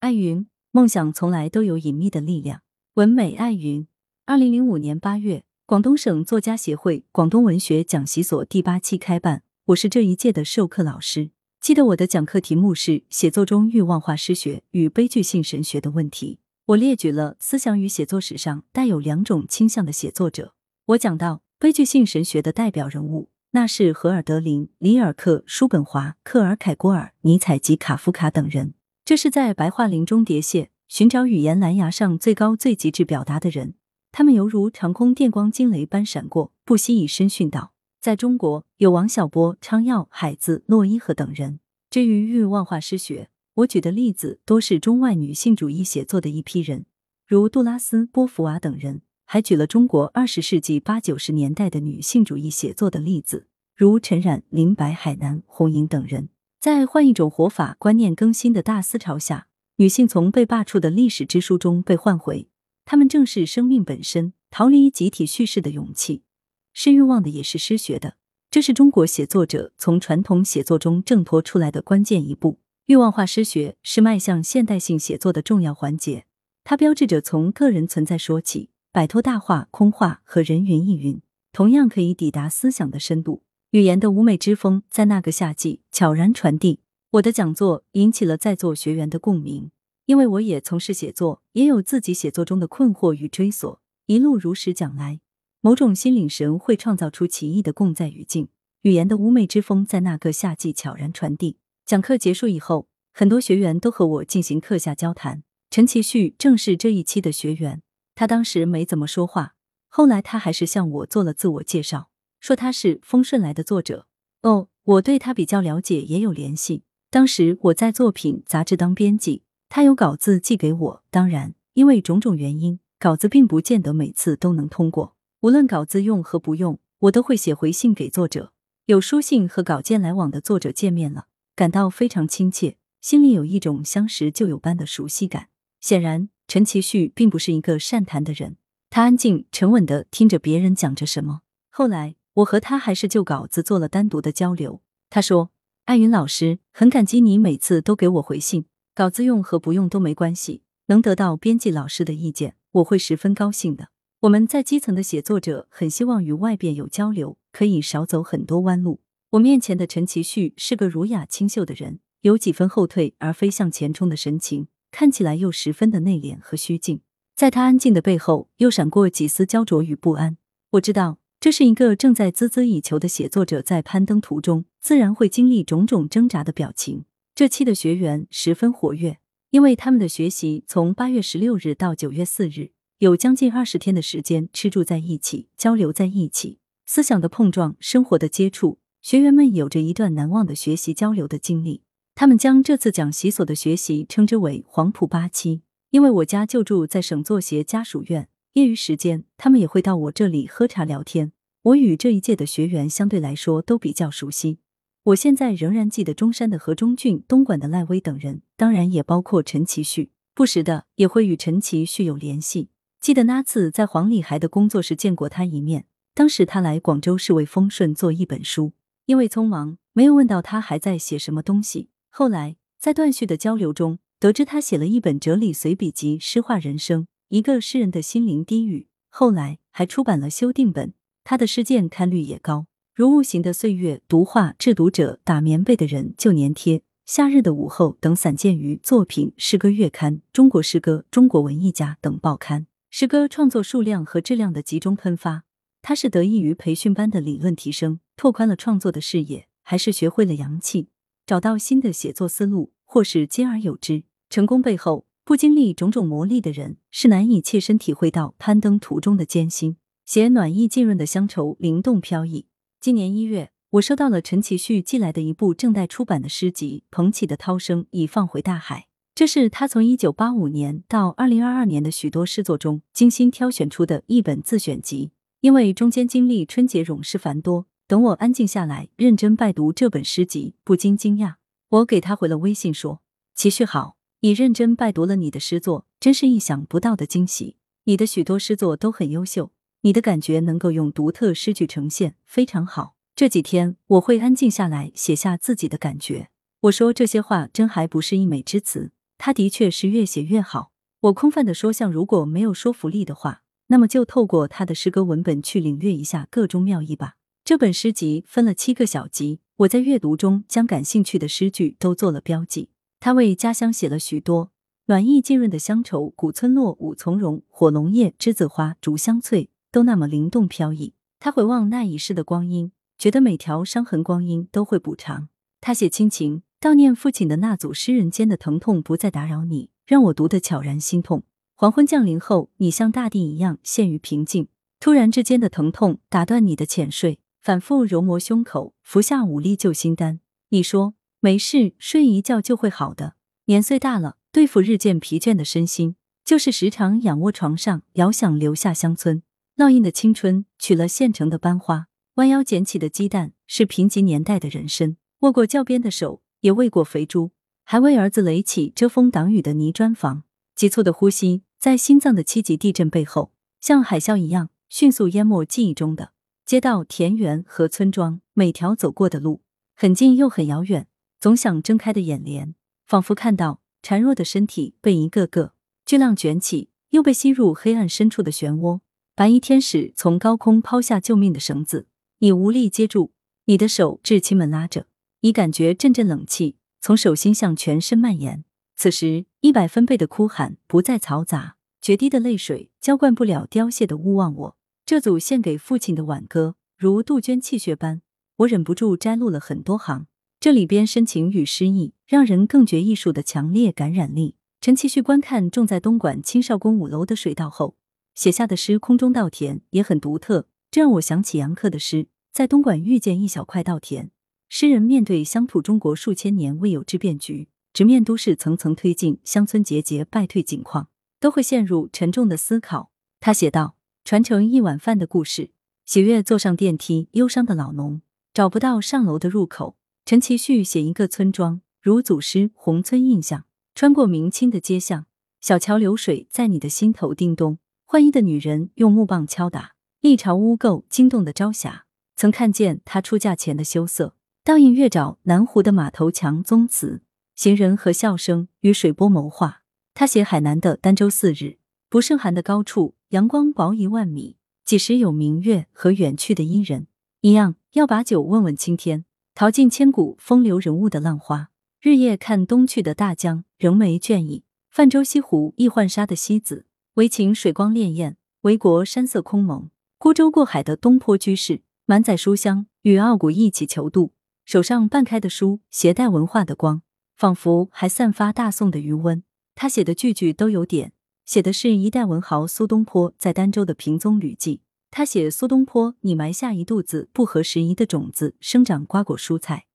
艾云，梦想从来都有隐秘的力量。文美艾云，二零零五年八月，广东省作家协会广东文学讲习所第八期开办，我是这一届的授课老师。记得我的讲课题目是写作中欲望化诗学与悲剧性神学的问题。我列举了思想与写作史上带有两种倾向的写作者。我讲到悲剧性神学的代表人物，那是荷尔德林、里尔克、叔本华、克尔凯郭尔、尼采及卡夫卡等人。这是在白桦林中喋血，寻找语言蓝牙上最高最极致表达的人。他们犹如长空电光惊雷般闪过，不惜以身殉道。在中国，有王小波、昌耀、海子、洛伊和等人。至于欲望化诗学，我举的例子多是中外女性主义写作的一批人，如杜拉斯、波伏娃等人。还举了中国二十世纪八九十年代的女性主义写作的例子，如陈冉、林白、海南、红莹等人。在换一种活法、观念更新的大思潮下，女性从被罢黜的历史之书中被唤回，她们正是生命本身，逃离集体叙事的勇气，是欲望的，也是诗学的。这是中国写作者从传统写作中挣脱出来的关键一步。欲望化诗学是迈向现代性写作的重要环节，它标志着从个人存在说起，摆脱大话、空话和人云亦云，同样可以抵达思想的深度。语言的妩媚之风在那个夏季悄然传递。我的讲座引起了在座学员的共鸣，因为我也从事写作，也有自己写作中的困惑与追索。一路如实讲来，某种心领神会创造出奇异的共在语境。语言的妩媚之风在那个夏季悄然传递。讲课结束以后，很多学员都和我进行课下交谈。陈其旭正是这一期的学员，他当时没怎么说话，后来他还是向我做了自我介绍。说他是风顺来的作者哦，我对他比较了解，也有联系。当时我在作品杂志当编辑，他有稿子寄给我。当然，因为种种原因，稿子并不见得每次都能通过。无论稿子用和不用，我都会写回信给作者。有书信和稿件来往的作者见面了，感到非常亲切，心里有一种相识旧友般的熟悉感。显然，陈其旭并不是一个善谈的人，他安静沉稳的听着别人讲着什么。后来。我和他还是就稿子做了单独的交流。他说：“艾云老师，很感激你每次都给我回信，稿子用和不用都没关系，能得到编辑老师的意见，我会十分高兴的。我们在基层的写作者很希望与外边有交流，可以少走很多弯路。”我面前的陈其旭是个儒雅清秀的人，有几分后退而非向前冲的神情，看起来又十分的内敛和虚静。在他安静的背后，又闪过几丝焦灼与不安。我知道。这是一个正在孜孜以求的写作者在攀登途中，自然会经历种种挣扎的表情。这期的学员十分活跃，因为他们的学习从八月十六日到九月四日，有将近二十天的时间吃住在一起，交流在一起，思想的碰撞，生活的接触，学员们有着一段难忘的学习交流的经历。他们将这次讲习所的学习称之为“黄埔八期”，因为我家就住在省作协家属院。业余时间，他们也会到我这里喝茶聊天。我与这一届的学员相对来说都比较熟悉。我现在仍然记得中山的何中俊、东莞的赖威等人，当然也包括陈其旭。不时的也会与陈其旭有联系。记得那次在黄礼孩的工作室见过他一面，当时他来广州是为丰顺做一本书，因为匆忙没有问到他还在写什么东西。后来在断续的交流中，得知他写了一本哲理随笔集《诗化人生》。一个诗人的心灵低语，后来还出版了修订本。他的诗件刊率也高，如《无形的岁月》《读画》《制读者》《打棉被的人》《旧年贴》《夏日的午后》等散见于作品、诗歌月刊、中国诗歌、中国文艺家等报刊。诗歌创作数量和质量的集中喷发，他是得益于培训班的理论提升，拓宽了创作的视野，还是学会了洋气，找到新的写作思路，或是兼而有之？成功背后。不经历种种磨砺的人，是难以切身体会到攀登途中的艰辛。写暖意浸润的乡愁，灵动飘逸。今年一月，我收到了陈其旭寄来的一部正待出版的诗集《捧起的涛声已放回大海》，这是他从一九八五年到二零二二年的许多诗作中精心挑选出的一本自选集。因为中间经历春节冗事繁多，等我安静下来，认真拜读这本诗集，不禁惊讶。我给他回了微信说：“其旭好。”已认真拜读了你的诗作，真是意想不到的惊喜。你的许多诗作都很优秀，你的感觉能够用独特诗句呈现，非常好。这几天我会安静下来，写下自己的感觉。我说这些话真还不是溢美之词，他的确是越写越好。我空泛的说，像如果没有说服力的话，那么就透过他的诗歌文本去领略一下个中妙意吧。这本诗集分了七个小集，我在阅读中将感兴趣的诗句都做了标记。他为家乡写了许多暖意浸润的乡愁，古村落、五从容、火龙叶、栀子花、竹香翠，都那么灵动飘逸。他回望那已逝的光阴，觉得每条伤痕光阴都会补偿。他写亲情，悼念父亲的那组诗人间的疼痛不再打扰你，让我读得悄然心痛。黄昏降临后，你像大地一样陷于平静。突然之间的疼痛打断你的浅睡，反复揉磨胸口，服下五粒救心丹。你说没事，睡一觉就会好的。年岁大了，对付日渐疲倦的身心，就是时常仰卧床上，遥想留下乡村烙印的青春，取了现成的班花，弯腰捡起的鸡蛋，是贫瘠年代的人生。握过教鞭的手，也喂过肥猪，还为儿子垒起遮风挡雨的泥砖房。急促的呼吸。在心脏的七级地震背后，像海啸一样迅速淹没记忆中的街道、田园和村庄。每条走过的路，很近又很遥远。总想睁开的眼帘，仿佛看到孱弱的身体被一个个巨浪卷起，又被吸入黑暗深处的漩涡。白衣天使从高空抛下救命的绳子，你无力接住，你的手至亲们拉着，你感觉阵阵冷气从手心向全身蔓延。此时，一百分贝的哭喊不再嘈杂，决堤的泪水浇灌不了凋谢的勿忘我。这组献给父亲的挽歌，如杜鹃泣血般，我忍不住摘录了很多行。这里边深情与诗意，让人更觉艺术的强烈感染力。陈其旭观看种在东莞青少宫五楼的水稻后写下的诗《空中稻田》也很独特，这让我想起杨克的诗《在东莞遇见一小块稻田》。诗人面对乡土中国数千年未有之变局。直面都市层层推进、乡村节节败退景况，都会陷入沉重的思考。他写道：“传承一碗饭的故事。喜悦坐上电梯，忧伤的老农找不到上楼的入口。陈其旭写一个村庄，如祖师红村印象，穿过明清的街巷，小桥流水在你的心头叮咚。换衣的女人用木棒敲打，一朝污垢惊动的朝霞。曾看见她出嫁前的羞涩，倒映月沼南湖的马头墙宗祠。”行人和笑声与水波谋划。他写海南的儋州四日，不胜寒的高处，阳光薄一万米，几时有明月和远去的伊人一样，要把酒问问青天，淘尽千古风流人物的浪花。日夜看东去的大江，仍没倦意。泛舟西湖，一浣纱的西子，唯情水光潋滟，唯国山色空蒙。孤舟过海的东坡居士，满载书香，与傲骨一起求渡，手上半开的书，携带文化的光。仿佛还散发大宋的余温。他写的句句都有点，写的是一代文豪苏东坡在儋州的平踪旅记。他写苏东坡，你埋下一肚子不合时宜的种子，生长瓜果蔬菜。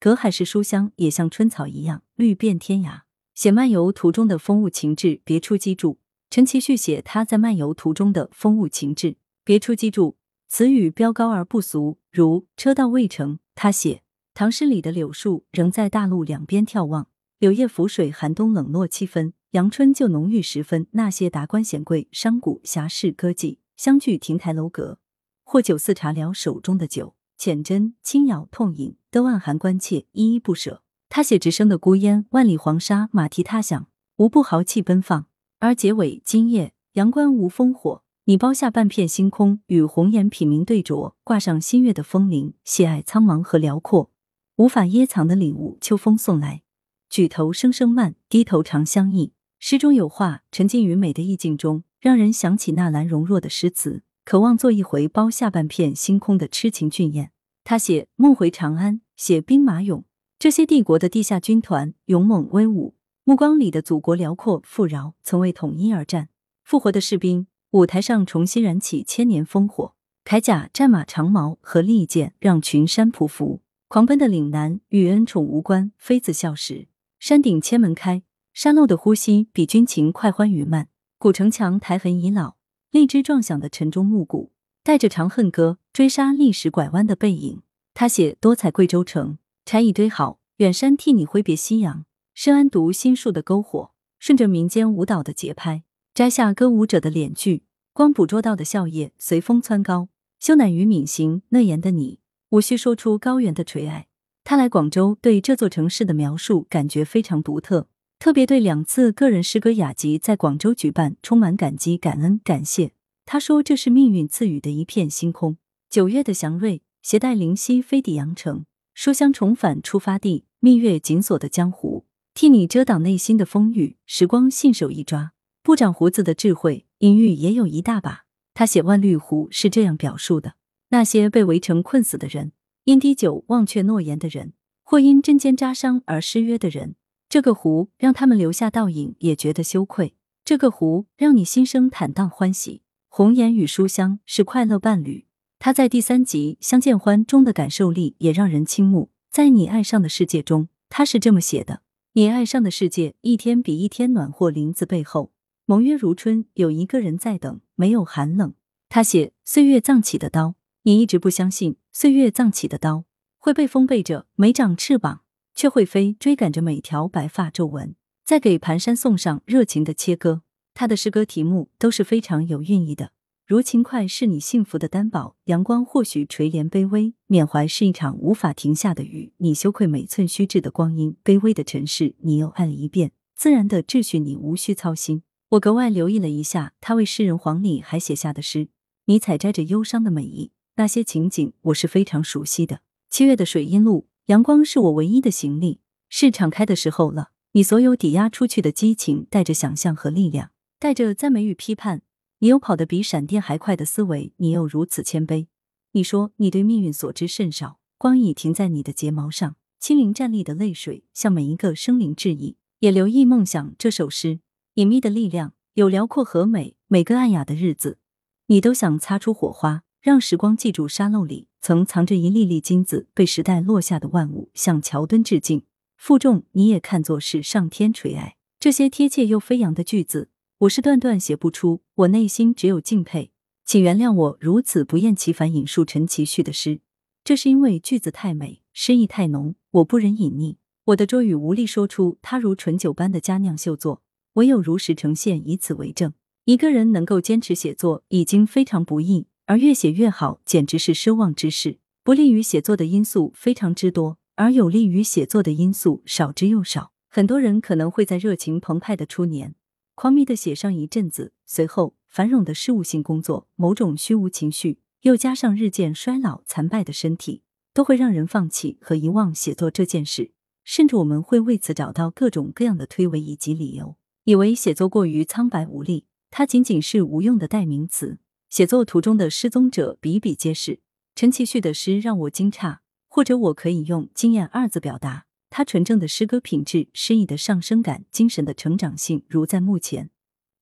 隔海是书香，也像春草一样绿遍天涯。写漫游途中的风物情致，别出机杼。陈其旭写他在漫游途中的风物情致，别出机杼。词语标高而不俗，如车到渭城。他写。唐诗里的柳树仍在大路两边眺望，柳叶浮水，寒冬冷落七分，阳春就浓郁十分。那些达官显贵、商贾、侠士、歌妓相聚亭台楼阁，或酒肆茶聊手中的酒，浅斟轻咬痛饮，都暗含关切，依依不舍。他写直升的孤烟，万里黄沙，马蹄踏响，无不豪气奔放。而结尾今夜阳关无烽火，你包下半片星空，与红颜品茗对酌，挂上新月的风铃，喜爱苍茫和辽阔。无法掖藏的礼物，秋风送来。举头声声慢，低头长相忆。诗中有话，沉浸于美的意境中，让人想起纳兰容若的诗词，渴望做一回包下半片星空的痴情俊彦。他写梦回长安，写兵马俑，这些帝国的地下军团勇猛威武，目光里的祖国辽阔富饶，曾为统一而战。复活的士兵，舞台上重新燃起千年烽火。铠甲、战马、长矛和利剑，让群山匍匐。狂奔的岭南与恩宠无关，妃子笑时，山顶千门开。山路的呼吸比军情快欢愉慢。古城墙苔痕已老，荔枝撞响的晨钟暮鼓，带着长恨歌追杀历史拐弯的背影。他写多彩贵州城，柴已堆好，远山替你挥别夕阳。深谙读心术的篝火，顺着民间舞蹈的节拍，摘下歌舞者的脸具，光捕捉到的笑靥随风蹿高。羞赧于闵行讷言的你。无需说出高原的垂爱，他来广州对这座城市的描述感觉非常独特。特别对两次个人诗歌雅集在广州举办充满感激、感恩、感谢。他说：“这是命运赐予的一片星空。”九月的祥瑞，携带灵犀飞抵羊城，书香重返出发地，蜜月紧锁的江湖，替你遮挡内心的风雨。时光信手一抓，不长胡子的智慧，隐喻也有一大把。他写《万绿湖》是这样表述的：那些被围城困死的人，因滴酒忘却诺言的人，或因针尖扎伤而失约的人。这个湖让他们留下倒影，也觉得羞愧。这个湖让你心生坦荡欢喜。红颜与书香是快乐伴侣。他在第三集《相见欢》中的感受力也让人倾慕。在你爱上的世界中，他是这么写的：你爱上的世界一天比一天暖和。林子背后，盟约如春，有一个人在等，没有寒冷。他写岁月藏起的刀，你一直不相信岁月藏起的刀会被风背着，没长翅膀。却会飞，追赶着每条白发皱纹，在给蹒跚送上热情的切割。他的诗歌题目都是非常有寓意的，如勤快是你幸福的担保，阳光或许垂怜卑微，缅怀是一场无法停下的雨，你羞愧每寸虚掷的光阴，卑微的尘世你又爱了一遍，自然的秩序你无需操心。我格外留意了一下他为诗人黄礼还写下的诗，你采摘着忧伤的美意，那些情景我是非常熟悉的。七月的水荫路。阳光是我唯一的行李，是敞开的时候了。你所有抵押出去的激情，带着想象和力量，带着赞美与批判。你有跑得比闪电还快的思维，你又如此谦卑。你说你对命运所知甚少，光已停在你的睫毛上，轻灵站立的泪水向每一个生灵致意。也留意梦想这首诗，隐秘的力量有辽阔和美。每个暗哑的日子，你都想擦出火花。让时光记住沙漏里曾藏着一粒粒金子，被时代落下的万物向桥墩致敬。负重你也看作是上天垂爱。这些贴切又飞扬的句子，我是断断写不出，我内心只有敬佩。请原谅我如此不厌其烦引述陈其旭的诗，这是因为句子太美，诗意太浓，我不忍隐匿。我的拙语无力说出它如醇酒般的佳酿秀作，唯有如实呈现，以此为证。一个人能够坚持写作，已经非常不易。而越写越好，简直是奢望之事。不利于写作的因素非常之多，而有利于写作的因素少之又少。很多人可能会在热情澎湃的初年，狂迷的写上一阵子，随后繁荣的事务性工作，某种虚无情绪，又加上日渐衰老残败的身体，都会让人放弃和遗忘写作这件事。甚至我们会为此找到各种各样的推诿以及理由，以为写作过于苍白无力，它仅仅是无用的代名词。写作途中的失踪者比比皆是。陈其旭的诗让我惊诧，或者我可以用惊艳二字表达。他纯正的诗歌品质、诗意的上升感、精神的成长性，如在目前，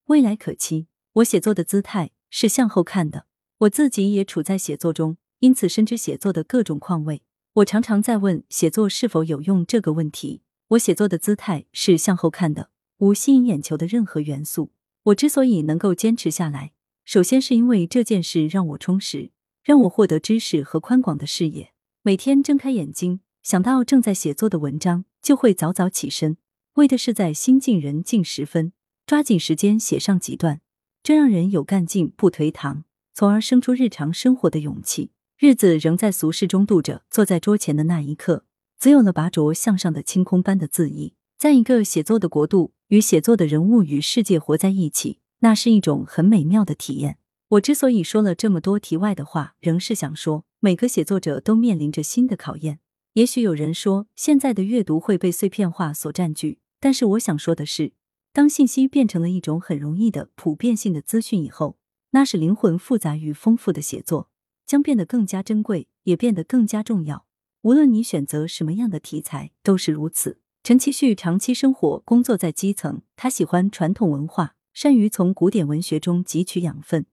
未来可期。我写作的姿态是向后看的，我自己也处在写作中，因此深知写作的各种况味。我常常在问写作是否有用这个问题。我写作的姿态是向后看的，无吸引眼球的任何元素。我之所以能够坚持下来。首先是因为这件事让我充实，让我获得知识和宽广的视野。每天睁开眼睛，想到正在写作的文章，就会早早起身，为的是在心静人静时分，抓紧时间写上几段，这让人有干劲不颓唐，从而生出日常生活的勇气。日子仍在俗世中度着，坐在桌前的那一刻，只有了拔擢向上的清空般的恣意。在一个写作的国度，与写作的人物与世界活在一起。那是一种很美妙的体验。我之所以说了这么多题外的话，仍是想说，每个写作者都面临着新的考验。也许有人说，现在的阅读会被碎片化所占据，但是我想说的是，当信息变成了一种很容易的普遍性的资讯以后，那是灵魂复杂与丰富的写作将变得更加珍贵，也变得更加重要。无论你选择什么样的题材，都是如此。陈其旭长期生活工作在基层，他喜欢传统文化。善于从古典文学中汲取养分，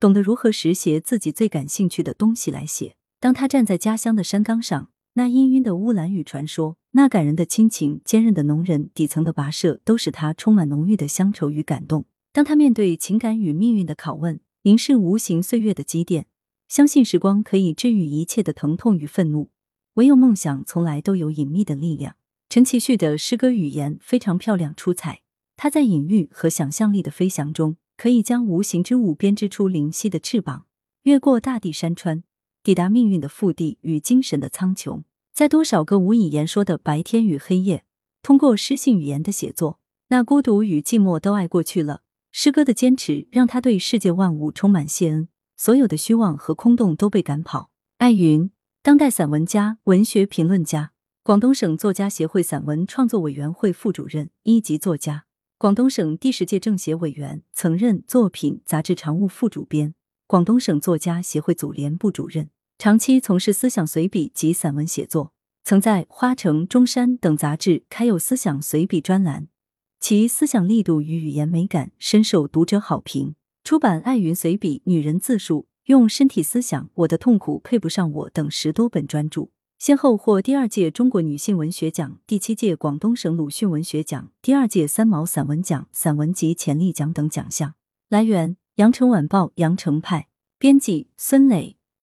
懂得如何拾写自己最感兴趣的东西来写。当他站在家乡的山岗上，那氤氲的乌兰语传说，那感人的亲情，坚韧的农人，底层的跋涉，都使他充满浓郁的乡愁与感动。当他面对情感与命运的拷问，凝视无形岁月的积淀，相信时光可以治愈一切的疼痛与愤怒。唯有梦想，从来都有隐秘的力量。陈其旭的诗歌语言非常漂亮出彩。他在隐喻和想象力的飞翔中，可以将无形之物编织出灵犀的翅膀，越过大地山川，抵达命运的腹地与精神的苍穹。在多少个无以言说的白天与黑夜，通过诗性语言的写作，那孤独与寂寞都爱过去了。诗歌的坚持让他对世界万物充满谢恩，所有的虚妄和空洞都被赶跑。艾云，当代散文家、文学评论家，广东省作家协会散文创作委员会副主任、一级作家，广东省第十届政协委员，曾任《作品》杂志常务副主编，广东省作家协会组联部主任，长期从事思想随笔及散文写作，曾在《花城》《中山》等杂志开有思想随笔专栏。其思想力度与语言美感深受读者好评。出版《爱云随笔》《女人自述》《用身体思想》《我的痛苦配不上我》等十多本专著，先后获第二届中国女性文学奖、第七届广东省鲁迅文学奖、第二届三毛散文奖、散文集潜力奖等奖项。来源：羊城晚报羊城派，编辑：孙磊。